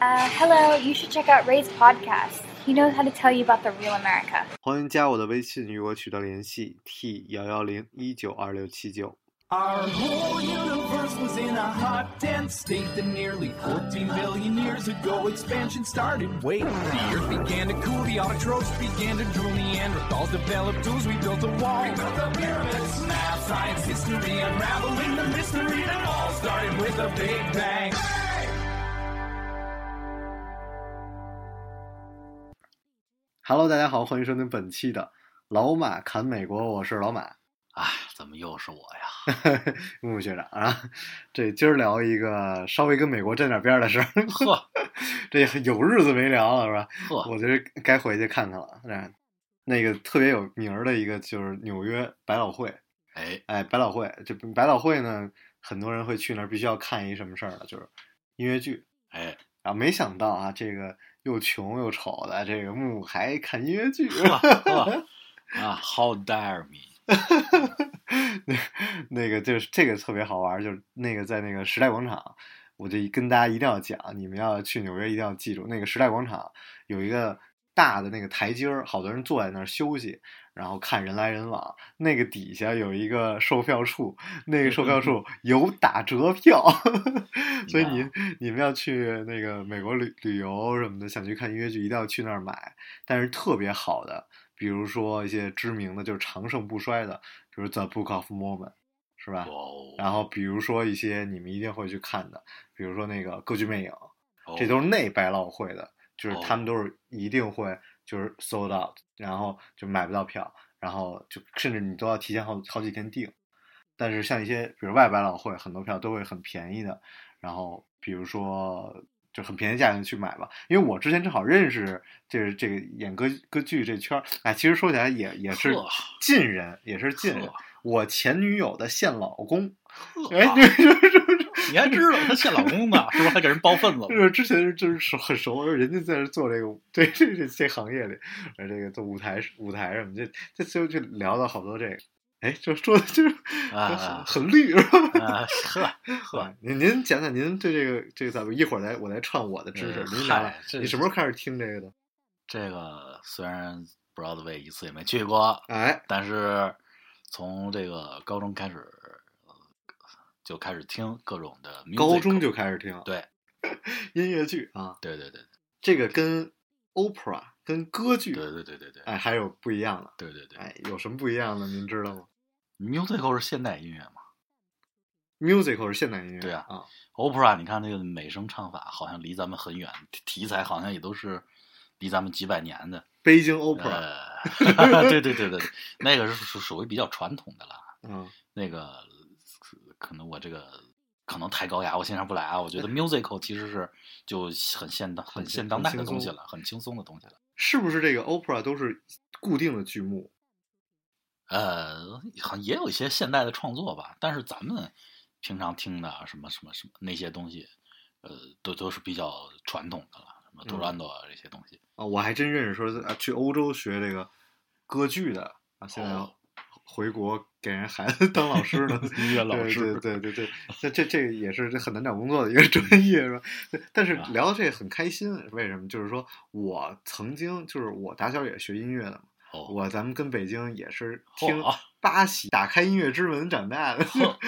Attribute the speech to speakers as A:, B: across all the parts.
A: Uh, hello, you should check out Ray's podcast. He knows how to tell you about the real America.
B: 欢迎加我的微信与我取得联系，t 幺幺零一九二六七九。
C: Our whole universe was in a hot, dense state that nearly 14 billion years ago expansion started. Wait, the earth began to cool, the autotrophs began to drool, Neanderthals developed tools, we built a wall. We built the pyramids, math, science, history, unraveling the mystery that all started with a big bang.
B: Hello，大家好，欢迎收听本期的老马侃美国，我是老马，
D: 哎，怎么又是我呀？
B: 木木学长啊。这今儿聊一个稍微跟美国沾点边儿的事儿，
D: 呵
B: 这有日子没聊了是吧？
D: 呵，
B: 我觉得该回去看看了。嗯，那个特别有名儿的一个就是纽约百老汇，
D: 哎，
B: 哎，百老汇这百老汇呢，很多人会去那儿，必须要看一什么事儿呢？就是音乐剧。
D: 哎，
B: 然后没想到啊，这个又穷又丑的这个木还看音乐剧，
D: 啊，How dare me！
B: 那那个就是这个特别好玩，就是那个在那个时代广场，我就跟大家一定要讲，你们要去纽约一定要记住，那个时代广场有一个大的那个台阶儿，好多人坐在那儿休息，然后看人来人往。那个底下有一个售票处，那个售票处有打折票，所以你你们要去那个美国旅旅游什么的，想去看音乐剧，一定要去那儿买。但是特别好的，比如说一些知名的，就是长盛不衰的，比如《The Book of Mormon》，是吧？
D: 哦，
B: 然后比如说一些你们一定会去看的，比如说那个歌剧魅影，
D: 哦
B: 这都是内百老汇的，就是
D: 哦
B: 他们都是一定会就是 sold out，然后就买不到票，然后就甚至你都要提前好好几天订。但是像一些比如外百老汇，很多票都会很便宜的，然后比如说就很便宜价钱去买吧。因为我之前正好认识这个这个演歌歌剧这圈儿，哎，其实说起来也也是
D: 呵
B: 近人，也是近人
D: 呵。
B: 我前女友的现老公，
D: 呵
B: 哎，这这这
D: 你还知道她现老公呢，是不是还给人包份子了？
B: 就是之前就是熟很熟，人家在这做这个对这这这行业里，而，这个做舞台舞台什么，这这就就聊到好多这个，哎，就说的就是
D: 啊
B: 很很绿是吧？
D: 啊，呵呵，
B: 呵，您您讲讲您对这个这个咱们一会儿来我来串我的知识，
D: 呃
B: 您讲讲
D: 嗨这
B: 你什么时候开始听这个的？
D: 这个虽然 Broadway 一次也没去过，
B: 哎，
D: 但是从这个高中开始，呃就开始听各种的。
B: 高中就开始听
D: 对
B: 音乐剧啊，
D: 对对对
B: 这个跟 opera 跟歌剧
D: 对对对对对，
B: 哎还有不一样的，
D: 对对对
B: 哎，有什么不一样的？您知道吗
D: ，musical 是现代音乐嘛
B: ？musical 是现代音乐，
D: 对啊
B: 啊
D: ，，opera 你看那个美声唱法好像离咱们很远，题题材好像也都是离咱们几百年的。
B: 北京 opera，
D: 呃，对对对对，对那个是属属于比较传统的了。
B: 嗯。
D: 那个可能我这个可能太高雅，我欣赏不来啊。我觉得 musical 其实是就很现当、很
B: 很
D: 现当代的东西了，很轻松的东西了。
B: 是不是这个 opera 都是固定的剧目？
D: 呃，好像也有一些现代的创作吧，但是咱们平常听的啊什么什么什么那些东西，呃，都都是比较传统的了，什么
B: 嗯
D: Turandot 啊这些东西。
B: 啊，我还真认识说啊，去欧洲学这个歌剧的啊，现在
D: 哦
B: 回国给人孩子 当老师的，
D: 音乐老师
B: 对 对对对，这这这个也是这很难找工作的一个专业是吧？但是
D: 啊
B: 聊到这个很开心，为什么？就是说我曾经就是我打小也学音乐的嘛，
D: 哦，
B: 我咱们跟北京也是听八喜打开音乐之门长大的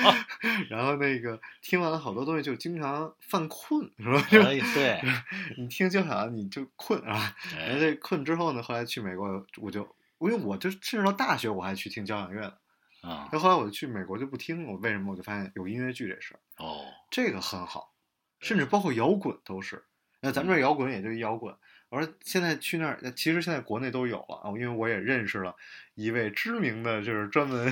B: 然后那个听完了好多东西就经常犯困，是吧？就
D: 哎 对，
B: 你听交响你就困啊，然后
D: 哎
B: 这困之后呢，后来去美国我就因为我就甚至到大学我还去听交响乐呢，
D: 啊
B: 然后后来我就去美国就不听了，我为什么？我就发现有音乐剧这事儿，
D: 哦，
B: 这个很好，甚至包括摇滚都是。那咱们这儿摇滚也就摇滚。我说现在去那儿，其实现在国内都有了啊，因为我也认识了一位知名的，就是专门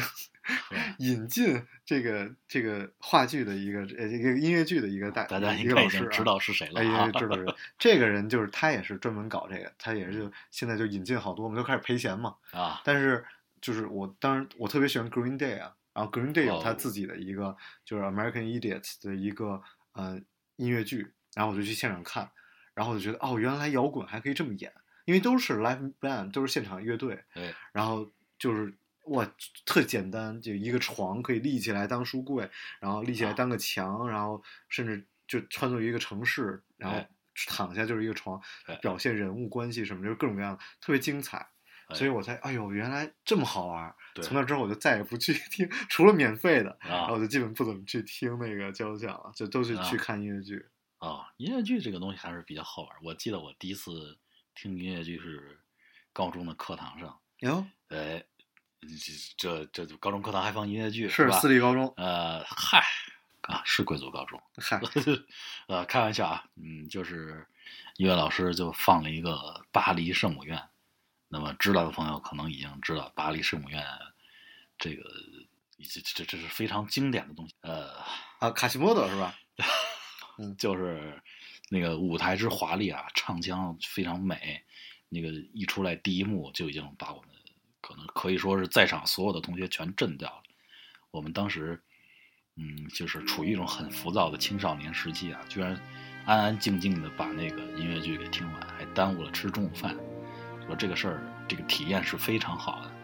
B: 引进这个这个话剧的一个呃一个音乐剧的一个大
D: 大家
B: 一
D: 应该已经
B: 个老师啊
D: 知道是谁了
B: 哎，
D: 啊
B: 也知道是，这个人就是他也是专门搞这个，他也是现在就引进好多，我们都开始赔钱嘛。
D: 啊，
B: 但是就是我当然我特别喜欢 Green Day 啊，然后 Green Day 有他
D: 哦
B: 自己的一个、就是 American Idiots 的一个呃音乐剧，然后我就去现场看，然后我就觉得哦，原来摇滚还可以这么演，因为都是 live band，都是现场乐队，
D: 对，
B: 然后就是哇，特简单，就一个床可以立起来当书柜，然后立起来
D: 啊
B: 当个墙，然后甚至就穿作一个城市，然后
D: 哎
B: 躺下就是一个床，表现人物关系什么，就是各种各样的，特别精彩。
D: 哎
B: 所以我才，哎呦，原来这么好玩！
D: 对
B: 从那之后我就再也不去听，除了免费的，然
D: 啊
B: 后我就基本不怎么去听那个交响了，就都是去
D: 啊
B: 看音乐剧。
D: 啊，音乐剧这个东西还是比较好玩。我记得我第一次听音乐剧是高中的课堂上，
B: 哟，
D: 哎，这这这高中课堂还放音乐剧
B: 是
D: 吧？
B: 私立高中，
D: 呃，嗨，啊，是贵族高中，
B: 嗨，
D: 呃，开玩笑啊，嗯，就是音乐老师就放了一个巴黎圣母院。那么知道的朋友可能已经知道，巴黎圣母院这个这这这是非常经典的东西。呃，
B: 啊，卡西莫多是吧？
D: 就是那个舞台之华丽啊，唱腔非常美，那个一出来第一幕就已经把我们可能可以说是在场所有的同学全震掉了。我们当时，嗯，就是处于一种很浮躁的青少年时期啊，居然安安静静的把那个音乐剧给听完，还耽误了吃中午饭。说这个事儿，这个体验是非常好的。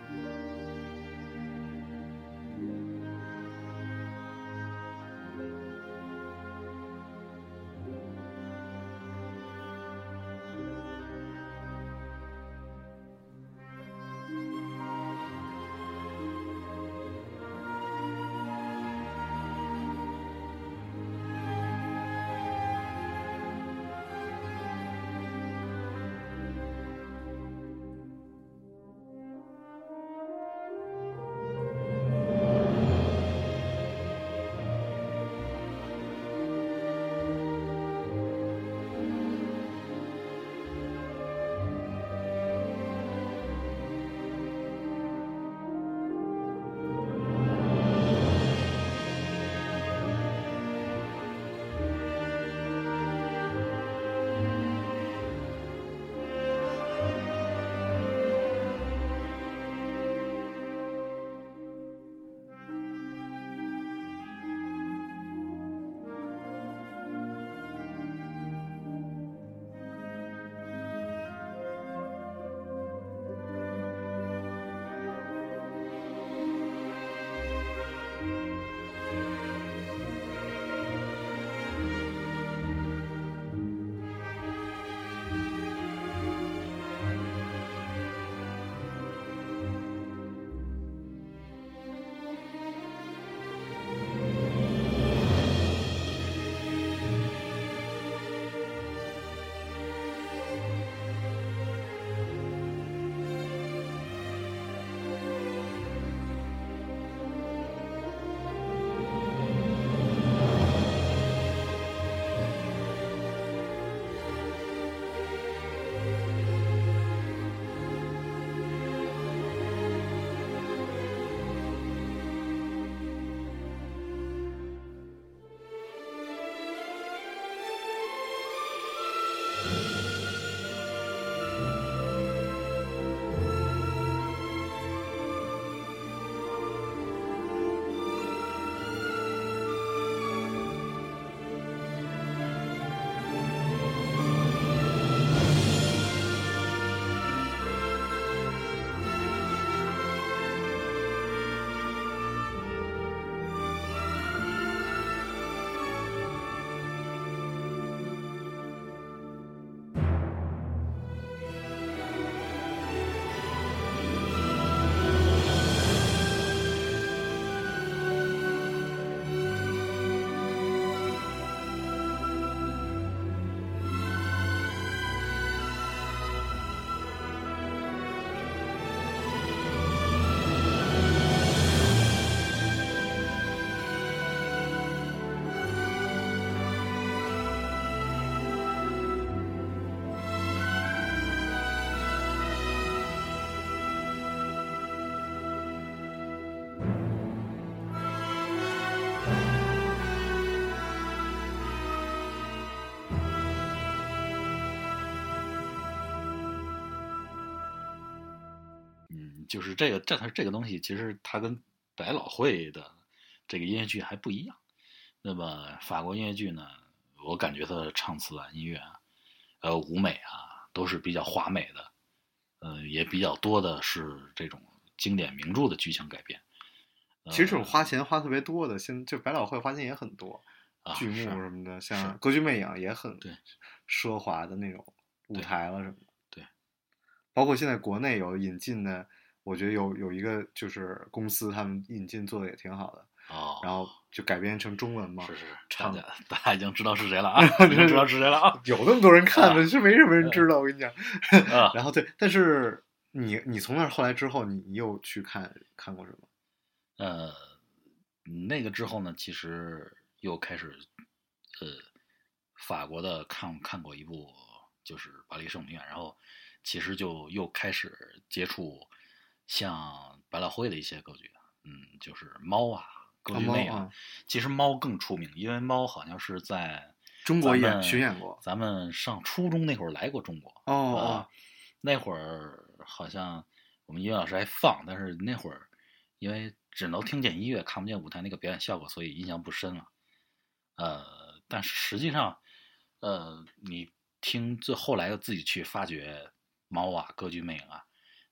D: 就是这个这它这个东西，其实它跟百老汇的这个音乐剧还不一样。那么法国音乐剧呢，我感觉它的唱词啊、音乐啊、呃舞美啊，都是比较华美的，呃，也比较多的是这种经典名著的剧情改编。呃
B: 其实这种花钱花特别多的，现就百老汇花钱也很多，
D: 啊
B: 剧目什么的，像《歌剧魅影》也很
D: 对
B: 奢华的那种舞台了什么的。
D: 对，
B: 包括现在国内有引进的，我觉得有有一个就是公司他们引进做的也挺好的，
D: 哦，
B: 然后就改编成中文嘛。
D: 是是，大
B: 唱
D: 的大家已经知道是谁了啊，已经知道是谁了啊
B: 有那么多人看的，
D: 啊
B: 是没什么人知道。我跟你讲，
D: 啊！
B: 然后对，但是你你从那儿后来之后，你你又去看看过什么？
D: 呃，那个之后呢，其实又开始，呃，法国的看看过一部就是《巴黎圣母院》，然后其实就又开始接触像百老汇的一些歌剧，嗯，就是猫啊，歌剧魅影。
B: 啊
D: 其实猫更出名，因为猫好像是在
B: 中国演巡演过
D: 咱们上初中那会儿来过中国。
B: 哦
D: 那会儿好像我们音乐老师还放，但是那会儿因为只能听见音乐，看不见舞台那个表演效果，所以印象不深了。呃，但是实际上，呃，你听最后来的自己去发掘猫啊、歌剧魅影啊，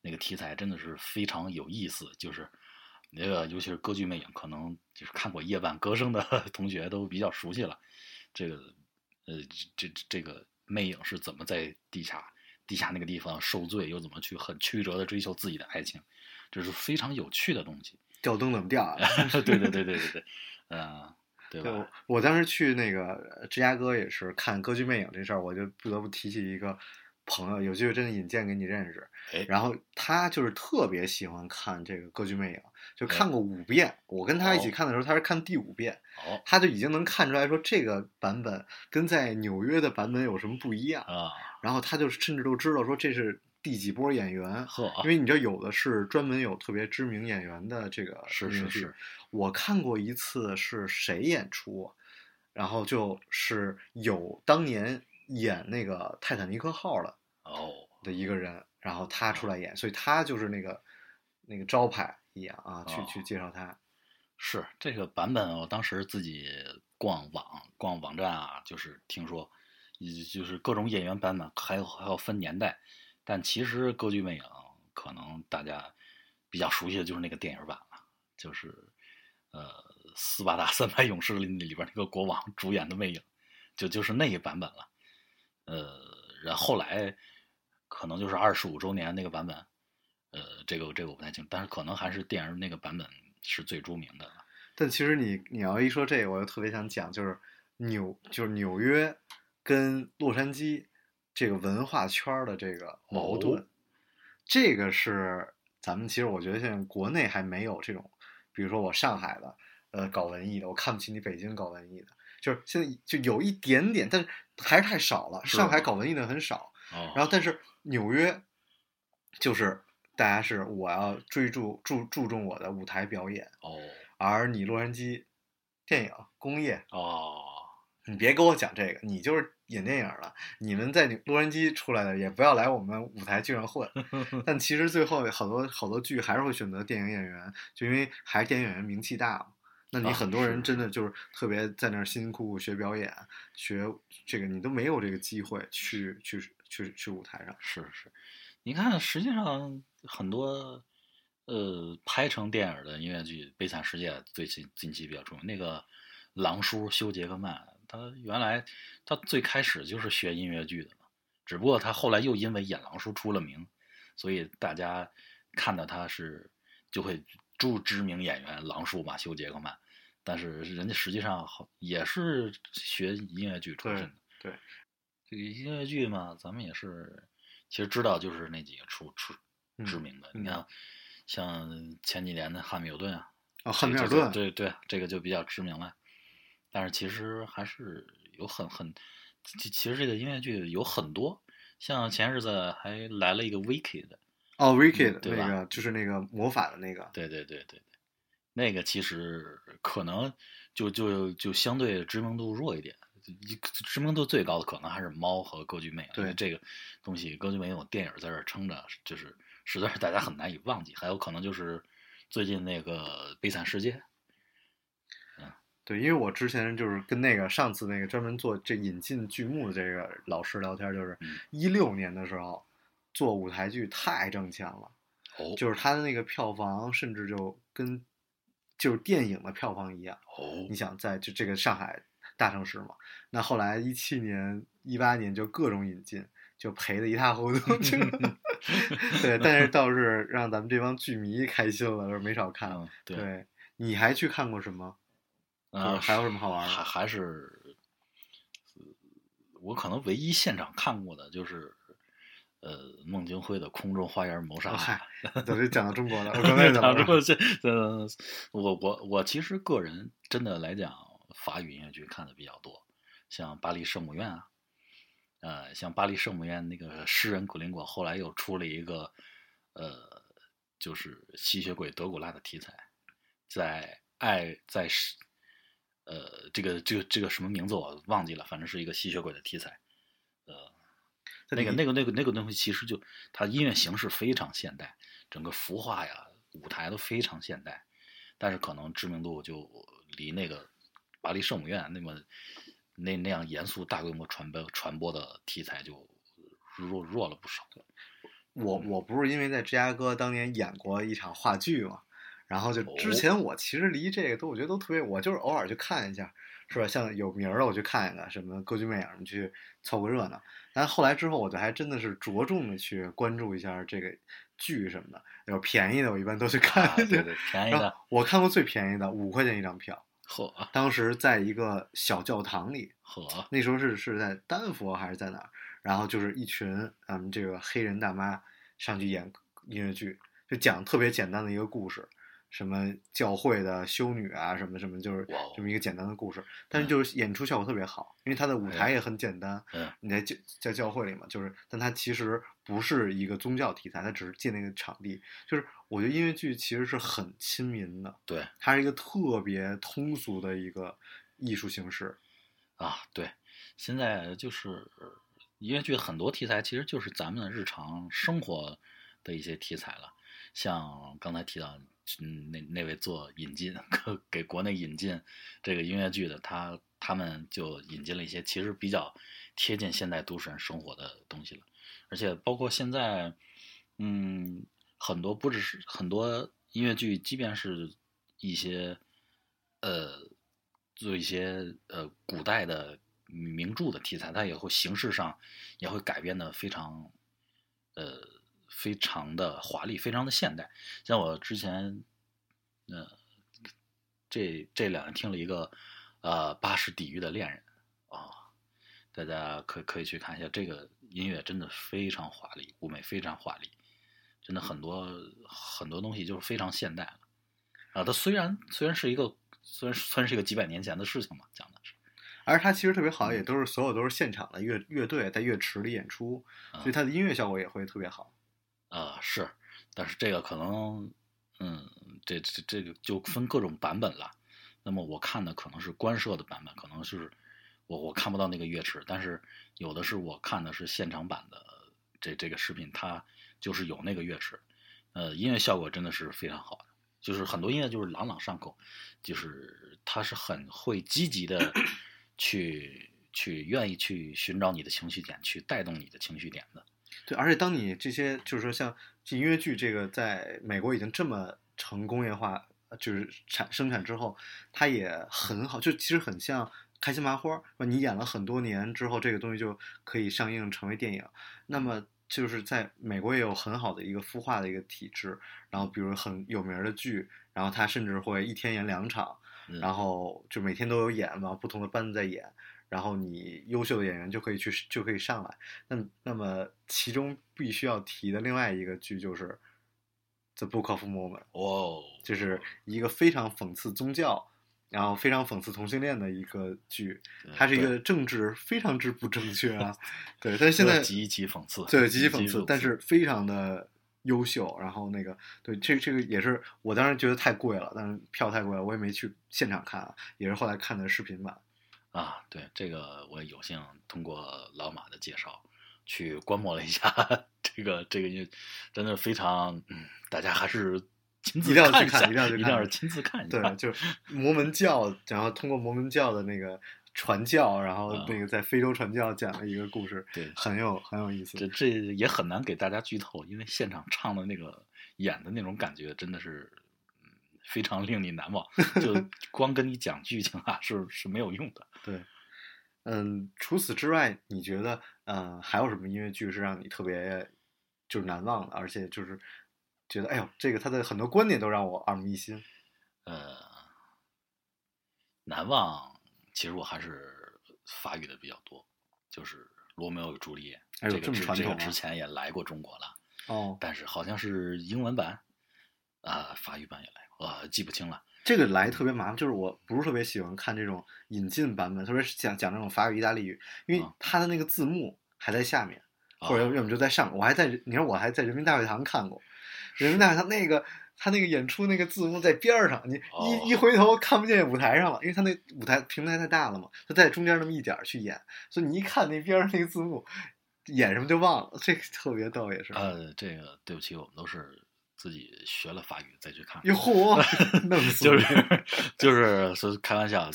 D: 那个题材真的是非常有意思。就是那个，尤其是歌剧魅影，可能就是看过《夜半歌声》的 同学都比较熟悉了。这个，呃，这这这个魅影是怎么在地下地下那个地方受罪，又怎么去很曲折的追求自己的爱情，这是非常有趣的东西。
B: 吊灯怎么吊啊？
D: 对对对对对对，嗯、对
B: 对，我
D: 吧？
B: 我当时去那个呃芝加哥也是看歌剧魅影这事儿，我就不得不提起一个朋友，有机会真的引荐给你认识。
D: 哎，
B: 然后他就是特别喜欢看这个歌剧魅影，就
D: 哎
B: 看过五遍。我跟他一起
D: 哦
B: 看的时候，他是看第五遍，
D: 哦
B: 他就已经能看出来说这个版本跟在纽约的版本有什么不一样。
D: 啊，
B: 然后他就甚至都知道说这是第几波演员，
D: 呵，
B: 因为你知道有的是专门有特别知名演员的这个
D: 是是是，
B: 我看过一次是谁演出，然后就是有当年演那个泰坦尼克号的
D: 哦，
B: 的一个人，然后他出来演，所以他就是那个那个招牌一样啊，去
D: 哦
B: 去介绍他。
D: 是这个版本，我当时自己逛网逛网站啊，就是听说，就是各种演员版本，还有还要分年代，但其实歌剧魅影可能大家比较熟悉的就是那个电影版了，就是呃斯巴达三百勇士里里边那个国王主演的魅影，就就是那个版本了。呃，然后后来可能就是二十五周年那个版本，呃，这个这个我不太清楚，但是可能还是电影那个版本是最著名的。
B: 但其实你你要一说这个，我就特别想讲，就是纽就是纽约跟洛杉矶这个文化圈的这个矛盾，
D: 哦
B: 这个是咱们其实我觉得现在国内还没有这种，比如说我上海的呃搞文艺的，我看不起你北京搞文艺的，就是现在就有一点点，但是还是太少了。上海搞文艺的很少，
D: 哦，
B: 然后但是纽约就是大家是我要追逐注注重我的舞台表演。
D: 哦
B: 而你洛杉矶电影工业，
D: 哦，
B: 你别跟我讲这个，你就是演电影了。你们在洛杉矶出来的，也不要来我们舞台剧上混。但其实最后好多好多剧还是会选择电影演员，就因为还是电影演员名气大嘛。那你
D: 啊
B: 很多人真的就是特别在那儿辛辛苦苦学表演，学这个，你都没有这个机会去去去去舞台上。
D: 是是，你看，实际上很多呃拍成电影的音乐剧《悲惨世界》最近近期比较出名，那个狼叔休·杰克曼，他原来他最开始就是学音乐剧的嘛，只不过他后来又因为演狼叔出了名，所以大家看到他是就会注知名演员狼叔马修·杰克曼。但是人家实际上好也是学音乐剧出身的。
B: 对对
D: 这个音乐剧嘛，咱们也是其实知道，就是那几个出出
B: 嗯
D: 知名的。
B: 嗯
D: 你看，像前几年的汉密尔顿啊，
B: 啊，汉密尔顿，
D: 对对，这个就比较知名了。但是其实还是有很很，其其实这个音乐剧有很多，像前日子还来了一个 Wicked，
B: 哦，Wicked
D: 对吧
B: 那个就是那个魔法的那个，
D: 对对对对。对，那个其实可能就就就相对知名度弱一点，知名度最高的可能还是猫和歌剧魅影，
B: 对。
D: 这个东西歌剧魅影有电影在这儿撑着，就是实在是大家很难以忘记。还有可能就是最近那个《悲惨世界》，
B: 对，因为我之前就是跟那个上次那个专门做这引进剧目的这个老师聊天，就是
D: 嗯。
B: 一六年的时候做舞台剧太挣钱了，
D: 哦，
B: 就是他的那个票房甚至就跟就是电影的票房一样。
D: 哦
B: 你想在就这个上海大城市嘛，那后来一七年一八年就各种引进，就赔的一塌糊涂。对，但是倒是让咱们这帮剧迷开心了，是没少看。
D: 嗯，对，
B: 对，你还去看过什么？
D: 呃，
B: 就是还有什么好玩的
D: 还还是，呃我可能唯一现场看过的就是，呃，孟京辉的《空中花园谋杀案》
B: 哦嗨，咱这讲到中国了，我 刚才讲到
D: 讲这这呃，我我我其实个人真的来讲，法语音乐剧看的比较多，像《巴黎圣母院》啊，呃，像《巴黎圣母院》那个诗人古林果后来又出了一个，呃，就是吸血鬼德古拉的题材，在爱在是，呃，这个这个这个什么名字我忘记了，反正是一个吸血鬼的题材，呃，那个
B: 你
D: 那个那个那个东西其实就它音乐形式非常现代，整个服化呀、舞台都非常现代，但是可能知名度就离那个巴黎圣母院那么那那样严肃大规模传播传播的题材就弱弱了不少。
B: 我我不是因为在芝加哥当年演过一场话剧嘛，然后就
D: 哦
B: 之前我其实离这个都我觉得都特别，我就是偶尔去看一下，是吧？像有名儿的我去看一看，什么歌剧魅影，你去凑个热闹。但后来之后，我就还真的是着重的去关注一下这个剧什么的，有便宜的我一般都去看。
D: 啊，对对，便宜的，
B: 我看过最便宜的五块钱一张票，
D: 呵
B: 当时在一个小教堂里，
D: 呵，
B: 那时候是是在丹佛还是在哪儿？然后就是一群嗯这个黑人大妈上去演音乐剧，就讲特别简单的一个故事，什么教会的修女啊，什么什么，就是这么一个简单的故事。但是就是演出效果特别好，因为它的舞台也很简单。
D: 嗯
B: 你在教在教会里嘛，就是，但它其实不是一个宗教题材，它只是借那个场地。就是我觉得音乐剧其实是很亲民的，
D: 对
B: 它是一个特别通俗的一个艺术形式。
D: 啊，对，现在就是音乐剧很多题材其实就是咱们日常生活的一些题材了，像刚才提到，嗯，那那位做引进 给国内引进这个音乐剧的，他他们就引进了一些其实比较贴近现代都市人生活的东西了，而且包括现在，嗯，很多不只是很多音乐剧，即便是一些呃做一些呃古代的名著的题材，它也会形式上也会改编的非常呃非常的华丽，非常的现代。像我之前呃这这两天听了一个呃巴士底狱的恋人啊、大家可可以去看一下，这个音乐真的非常华丽，舞美非常华丽，真的很多很多东西就是非常现代了。啊，它虽然虽然是一个虽然虽然是一个几百年前的事情嘛，讲的是，
B: 而它其实特别好，也都是所有都是现场的乐乐队在乐池里演出，
D: 啊
B: 所以它的音乐效果也会特别好。
D: 啊是，但是这个可能，嗯，这这这个就分各种版本了。那么我看的可能是官摄的版本，可能是我我看不到那个乐池，但是有的是我看的是现场版的这这个视频，它就是有那个乐池，呃，音乐效果真的是非常好的，就是很多音乐就是朗朗上口，就是它是很会积极的 去去愿意去寻找你的情绪点，去带动你的情绪点的。
B: 对，而且当你这些就是说像音乐剧这个在美国已经这么成工业化，呃就是产生产之后，它也很好，就其实很像开心麻花，是吧你演了很多年之后，这个东西就可以上映成为电影。那么就是在美国也有很好的一个孵化的一个体制，然后比如很有名的剧，然后它甚至会一天演两场，
D: 嗯
B: 然后就每天都有演嘛，不同的班子在演，然后你优秀的演员就可以去就可以上来。那那么其中必须要提的另外一个剧就是《The Book of Mormon》，
D: 哦，
B: 就是一个非常讽刺宗教，然后非常讽刺同性恋的一个剧。它是一个政治非常之不正确啊，对，但是现在
D: 极其讽刺，
B: 对，极其
D: 讽
B: 讽刺，但是非常的优秀。然后那个，对，这这个也是我当时觉得太贵了，但是票太贵了，我也没去现场看啊，也是后来看的视频版。
D: 啊，对这个我有幸通过老马的介绍去观摩了一下 这个这个真的非常，嗯，大家还是亲自
B: 一定要去
D: 看下
B: 一定要
D: 一定要是亲自看一下。
B: 对，就是摩门教，然后通过摩门教的那个传教，然后
D: 啊
B: 那个在非洲传教讲了一个故事，
D: 对
B: 很有很有意思。
D: 这这也很难给大家剧透，因为现场唱的那个演的那种感觉真的是，嗯，非常令你难忘。就 光跟你讲剧情啊，是是没有用的。
B: 对，嗯，除此之外，你觉得嗯还有什么音乐剧是让你特别就是难忘的，而且就是觉得哎呦，这个他的很多观点都让我耳目一新。
D: 呃，难忘，其实我还是法语的比较多，就是《罗密欧与朱丽叶》这个
B: 传统啊
D: 这个之前也来过中国了，
B: 哦，
D: 但是好像是英文版，啊、法语版也来过，呃，记不清了。
B: 这个来特别麻烦，就是我不是特别喜欢看这种引进版本，特别是讲讲这种法语、意大利语，因为
D: 啊
B: 它的那个字幕还在下面，
D: 啊
B: 或者要么就在上面。我还在，你说我还在人民大会堂看过，人民大会堂那个他那个演出那个字幕在边儿上，你
D: 哦
B: 一一回头看不见舞台上了，因为他那舞台平台太大了嘛，他在中间那么一点儿去演，所以你一看那边儿那个字幕，演什么就忘了，这个特别逗也是。
D: 呃，这个对不起，我们都是自己学了法语再去看。就是就是是开玩笑，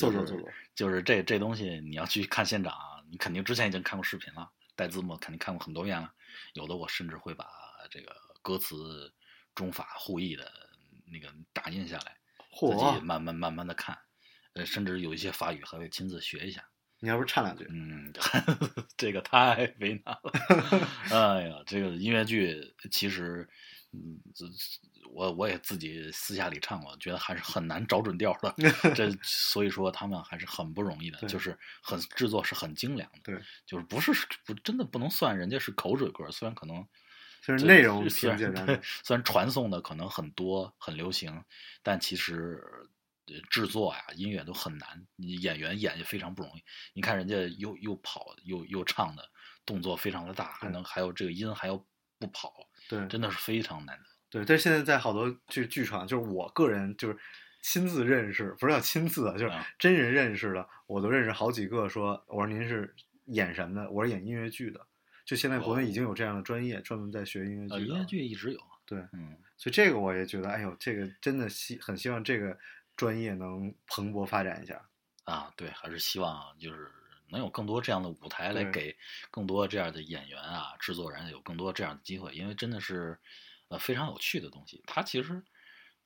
D: 就是这这东西你要去看现场啊，你肯定之前已经看过视频了，带字幕肯定看过很多遍了，有的我甚至会把这个歌词中法互译的那个打印下来，自己，慢慢慢慢的看，呃，甚至有一些法语还会亲自学一下。
B: 你要不唱两句？
D: 嗯，这个太为难了。哎呀，这个音乐剧其实，嗯，这我我也自己私下里唱过，觉得还是很难找准调的。这所以说他们还是很不容易的，就是很制作是很精良的。
B: 对，
D: 就是不是不真的不能算人家是口水歌，虽然可能。
B: 就是内容
D: 虽然对
B: 挺简单的，
D: 虽然传送的可能很多很流行，但其实呃制作呀、音乐都很难，演员演也非常不容易。你看人家又又跑又又唱的动作非常的大，还能还有这个音还要不跑，
B: 对，
D: 真的是非常难得。
B: 对，但是现在在好多剧剧场，就是我个人就是亲自认识，不是叫亲自啊，就是
D: 啊
B: 真人认识的，我都认识好几个说。我说您是演什么的？我是演音乐剧的。就现在国内已经有这样的专业，专门在学音乐
D: 呃，
B: 剧的。
D: 音乐剧一直有，
B: 对，
D: 嗯，
B: 所以这个我也觉得，哎呦，这个真的希很希望这个专业能蓬勃发展一下。
D: 啊，对，还是希望就是能有更多这样的舞台来给更多这样的演员啊、制作人有更多这样的机会，因为真的是呃非常有趣的东西。它其实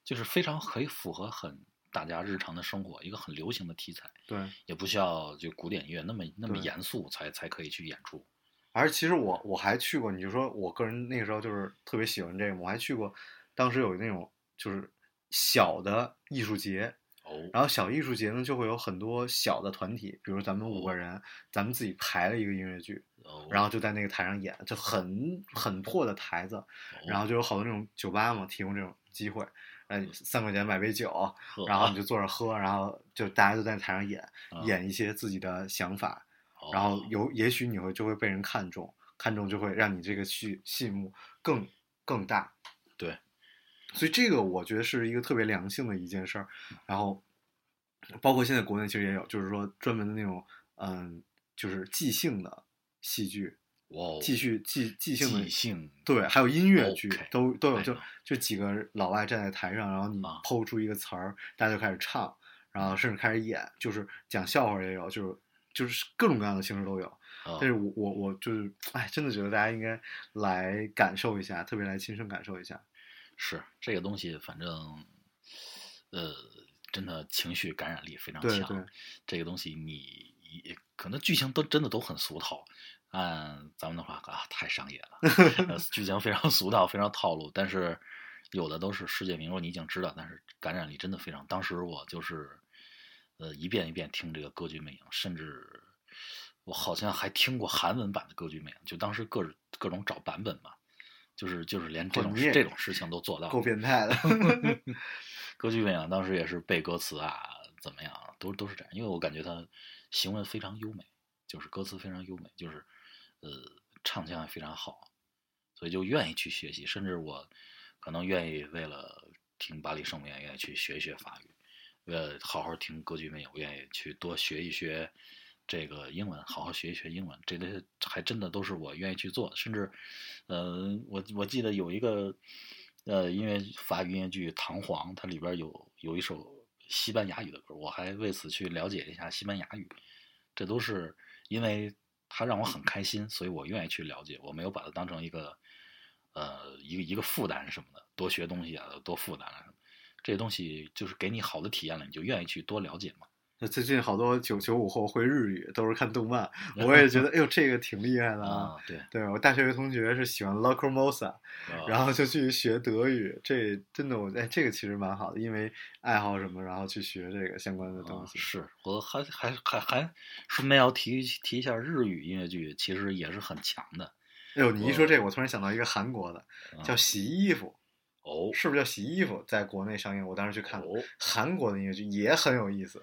D: 就是非常可以符合很大家日常的生活，一个很流行的题材，
B: 对，
D: 也不需要就古典音乐那么那么严肃才才可以去演出。
B: 而其实我我还去过，你就说我个人那个时候就是特别喜欢这个，我还去过，当时有那种就是小的艺术节，
D: 哦，
B: 然后小艺术节呢就会有很多小的团体，比如咱们五个人，咱们自己排了一个音乐剧，
D: 哦
B: 然后就在那个台上演，就很很破的台子，
D: 哦
B: 然后就有好多那种酒吧嘛提供这种机会，呃，三块钱买杯酒，然后你就坐着喝，然后就大家都在台上演，
D: 啊
B: 演一些自己的想法，
D: 哦
B: 然后有也许你会就会被人看中，看中就会让你这个戏戏目更更大。
D: 对，
B: 所以这个我觉得是一个特别良性的一件事儿。然后，包括现在国内其实也有，就是说专门的那种嗯，就是即兴的戏剧，继续即即兴的
D: 即兴
B: 对，还有音乐剧都都有，就就几个老外站在台上，然后你
D: 啊
B: 抛出一个词儿，大家就开始唱，然后甚至开始演，就是讲笑话也有，就是就是各种各样的形式都有。
D: 啊
B: 但是我我我就是，哎，真的觉得大家应该来感受一下，特别来亲身感受一下。
D: 是这个东西，反正，呃，真的情绪感染力非常强。
B: 对
D: 这个东西你可能剧情都真的都很俗套，按咱们的话啊，太商业了，呃 剧情非常俗套，非常套路。但是有的都是世界名著，你已经知道，但是感染力真的非常。当时我就是，呃，一遍一遍听这个《歌剧魅影》，甚至我好像还听过韩文版的《歌剧魅影》，就当时各各种找版本嘛。就是就是连这种这种事情都做到了，
B: 够变态的。
D: 歌剧魅影当时也是背歌词啊，怎么样啊，都都是这样，因为我感觉他行文非常优美，就是歌词非常优美，就是呃唱腔也非常好，所以就愿意去学习，甚至我可能愿意为了听巴黎圣母院，愿意去学一学法语，为了好好听歌剧魅影，我愿意去多学一学这个英文，好好学一学英文，这些还真的都是我愿意去做。甚至，呃，我我记得有一个呃音乐法语音乐剧《唐璜》，它里边有有一首西班牙语的歌，我还为此去了解一下西班牙语。这都是因为它让我很开心，所以我愿意去了解，我没有把它当成一个呃一个一个负担什么的，多学东西啊，多负担啊。这些东西就是给你好的体验了，你就愿意去多了解嘛。
B: 最近好多九九五后会日语，都是看动漫，我也觉得，哎呦，这个挺厉害的
D: 啊，对，
B: 对我大学有个同学是喜欢 Locomosa，
D: 啊
B: 然后就去学德语，这真的我哎，这个其实蛮好的，因为爱好什么，然后去学这个相关的东西。
D: 啊是我还还还还顺便要提提一下日语音乐剧，其实也是很强的。
B: 哎呦，你一说这个，我突然想到一个韩国的，
D: 啊
B: 叫洗衣服，
D: 哦
B: 是不是叫洗衣服？在国内上映，我当时去看了。
D: 哦
B: 韩国的音乐剧也很有意思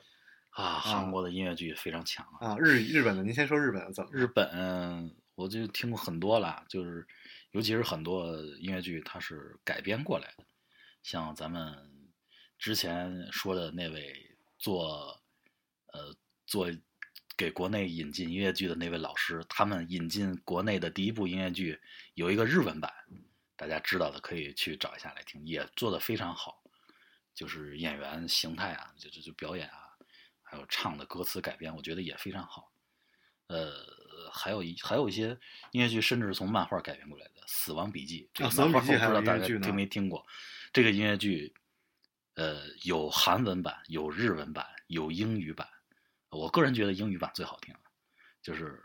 D: 啊，韩国的音乐剧非常强啊。
B: 啊，日日本的，您先说日本的怎么？
D: 日本我就听过很多了，就是尤其是很多音乐剧它是改编过来的，像咱们之前说的那位做呃做给国内引进音乐剧的那位老师，他们引进国内的第一部音乐剧有一个日文版，大家知道的可以去找一下来听，也做的非常好，就是演员形态啊，就就就表演啊，还有唱的歌词改编，我觉得也非常好。呃，还有一还有一些音乐剧，甚至是从漫画改编过来的《死亡笔记》这
B: 啊
D: 个漫画，
B: 死亡笔记还
D: 我不知道大家听没听过？这个音乐剧，呃，有韩文版，有日文版，有英语版。我个人觉得英语版最好听，就是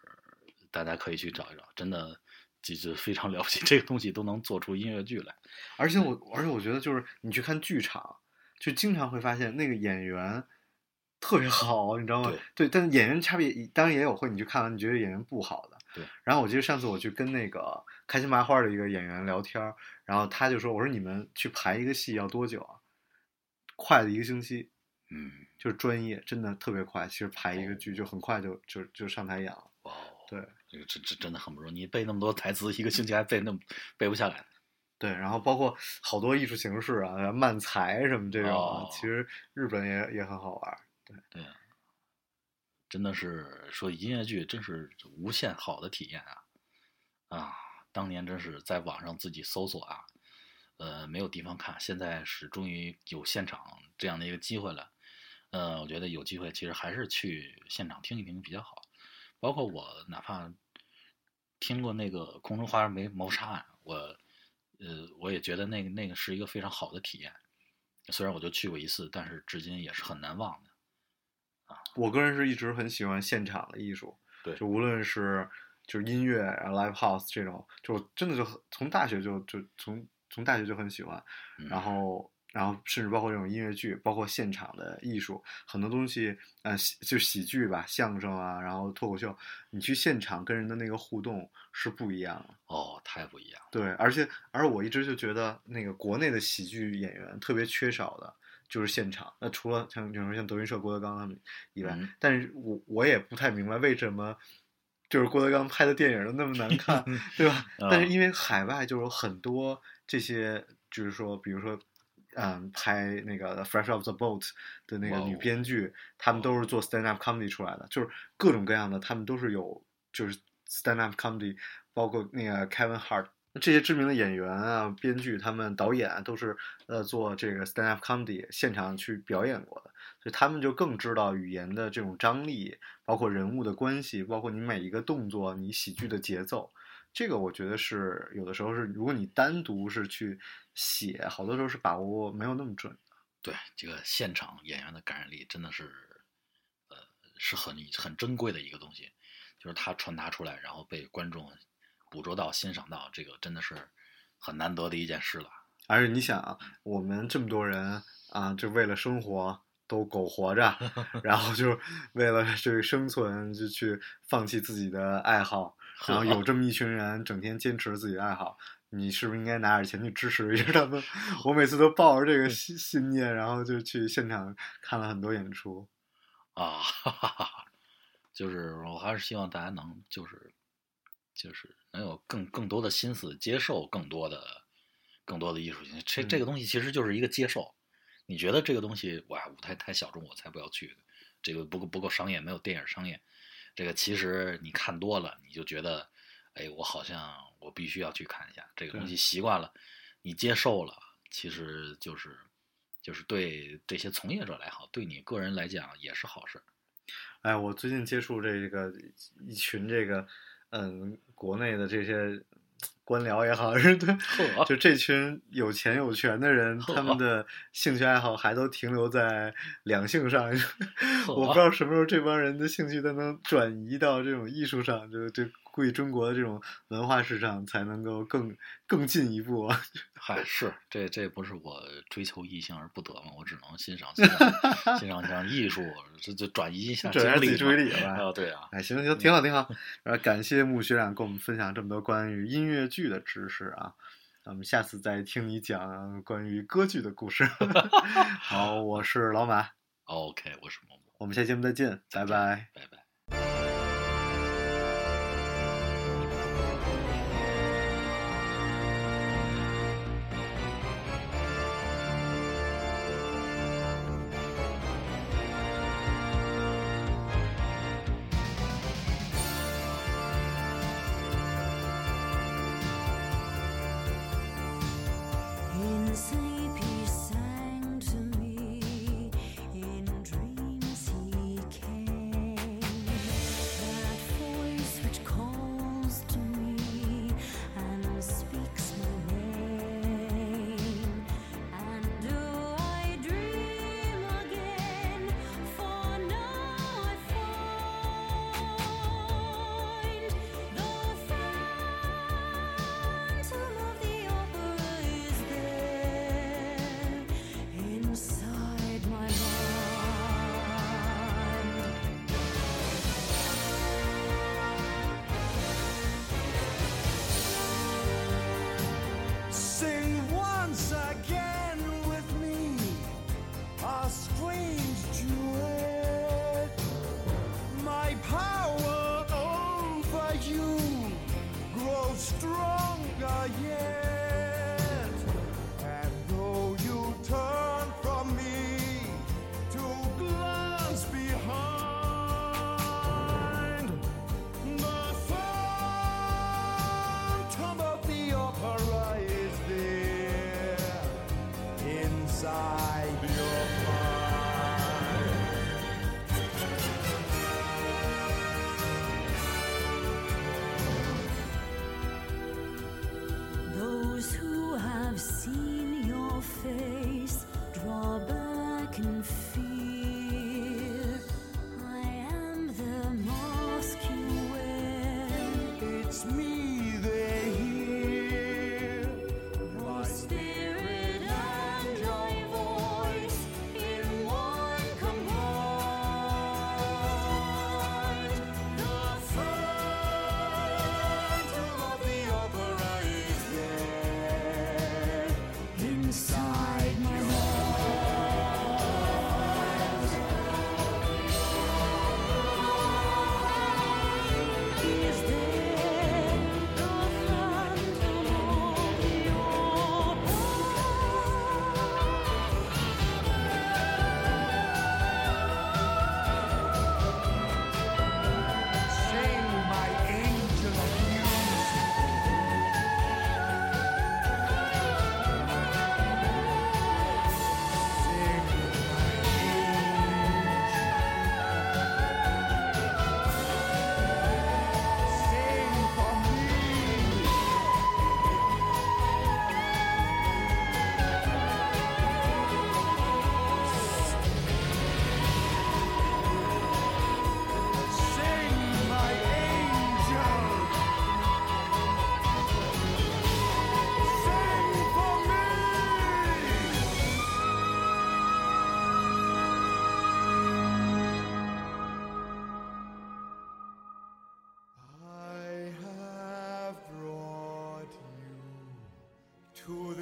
D: 大家可以去找一找，真的就就非常了不起，这个东西都能做出音乐剧来。
B: 而且我，而且我觉得就是你去看剧场，就经常会发现那个演员特别好，你知道吗？
D: 对
B: 但是演员差别当然也有会，你去看完你觉得演员不好的。
D: 对。
B: 然后我记得上次我去跟那个开心麻花的一个演员聊天儿，然后他就说：“我说你们去排一个戏要多久啊？快的一个星期，
D: 嗯，
B: 就是专业，真的特别快。其实排一个剧就很快就就就上台演了。
D: 哇哦，
B: 对
D: 这个这这真的很不容易，你背那么多台词，一个星期还背那么背不下来。
B: 对，然后包括好多艺术形式啊，漫才什么这种啊，
D: 哦
B: 其实日本也也很好玩儿。
D: 对啊，真的是说音乐剧真是无限好的体验啊！啊，当年真是在网上自己搜索啊，呃，没有地方看，现在是终于有现场这样的一个机会了。呃，我觉得有机会其实还是去现场听一听比较好。包括我哪怕听过那个《空中花园没谋杀案》，我呃我也觉得那个那个是一个非常好的体验。虽然我就去过一次，但是至今也是很难忘的。
B: 我个人是一直很喜欢现场的艺术，
D: 对
B: 就无论是就是音乐、然后 live house 这种，就真的就很从大学就就从从大学就很喜欢，
D: 嗯
B: 然后然后甚至包括这种音乐剧，包括现场的艺术，很多东西，呃，喜就喜剧吧，相声啊，然后脱口秀，你去现场跟人的那个互动是不一样的。
D: 哦，太不一样了。
B: 对，而且而我一直就觉得那个国内的喜剧演员特别缺少的就是现场。那除了像比如说像德云社郭德纲他们以外，
D: 嗯
B: 但是我我也不太明白为什么就是郭德纲拍的电影都那么难 看，对吧？但是
D: 啊
B: 因为海外就有很多这些，就是说，比如说。嗯，拍那个《Fresh Off the Boat》的那个女编剧，他们都是做 stand up comedy 出来的，就是各种各样的，他们都是有就是 stand up comedy，包括那个 Kevin Hart 这些知名的演员啊、编剧、他们导演都是呃做这个 stand up comedy 现场去表演过的，所以他们就更知道语言的这种张力，包括人物的关系，包括你每一个动作、你喜剧的节奏。这个我觉得是有的时候是，如果你单独是去写，好多时候是把握没有那么准。
D: 对这个现场演员的感染力真的是，呃，是很很珍贵的一个东西，就是他传达出来，然后被观众捕捉到、欣赏到，这个真的是很难得的一件事了。
B: 而且你想啊，我们这么多人啊，就为了生活都苟活着，然后就为了这个生存就去放弃自己的爱好，然后有这么一群人整天坚持自己的爱好，你是不是应该拿点钱去支持一下他们？我每次都抱着这个信信念，然后就去现场看了很多演出。
D: 啊，哈哈哈，就是我还是希望大家能就是就是能有更更多的心思接受更多的更多的艺术性。这这个
B: 嗯
D: 东西其实就是一个接受。你觉得这个东西哇舞台太小众，我才不要去。这个不够不够商业，没有电影商业。这个其实你看多了，你就觉得，哎，我好像我必须要去看一下这个东西，习惯了，你接受了，其实就是就是对这些从业者来好，对你个人来讲也是好事。
B: 哎，我最近接触这个一群这个，嗯，国内的这些官僚也好，是对，就这群有钱有权的人，他们的兴趣爱好还都停留在两性上。我不知道什么时候这帮人的兴趣都能转移到这种艺术上，就就估计中国的这种文化市场才能够更更进一步啊。
E: 嗨，是这这不是我追求异性而不得嘛？我只能欣赏欣赏欣赏艺术，这就转移一下
B: 转移自己注意力
E: 啊，对啊，
B: 哎，行行，挺好挺好。然后感谢穆学长跟我们分享这么多关于音乐剧的知识啊，那我们下次再听你讲关于歌剧的故事。好，我是老马
E: ，OK，我是某某，
B: 我们下期节目再见，拜拜。
E: 拜拜。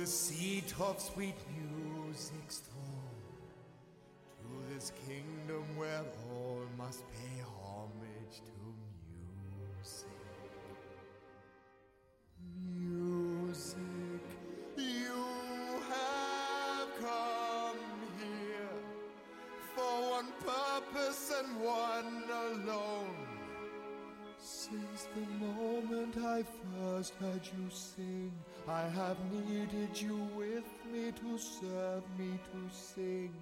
C: The seat of sweet music's throne, to this kingdom where all must pay homage to music. Music, you have come here for one purpose and one alone. Since the moment I first heard you sing, I have needed you with me to serve me to sing.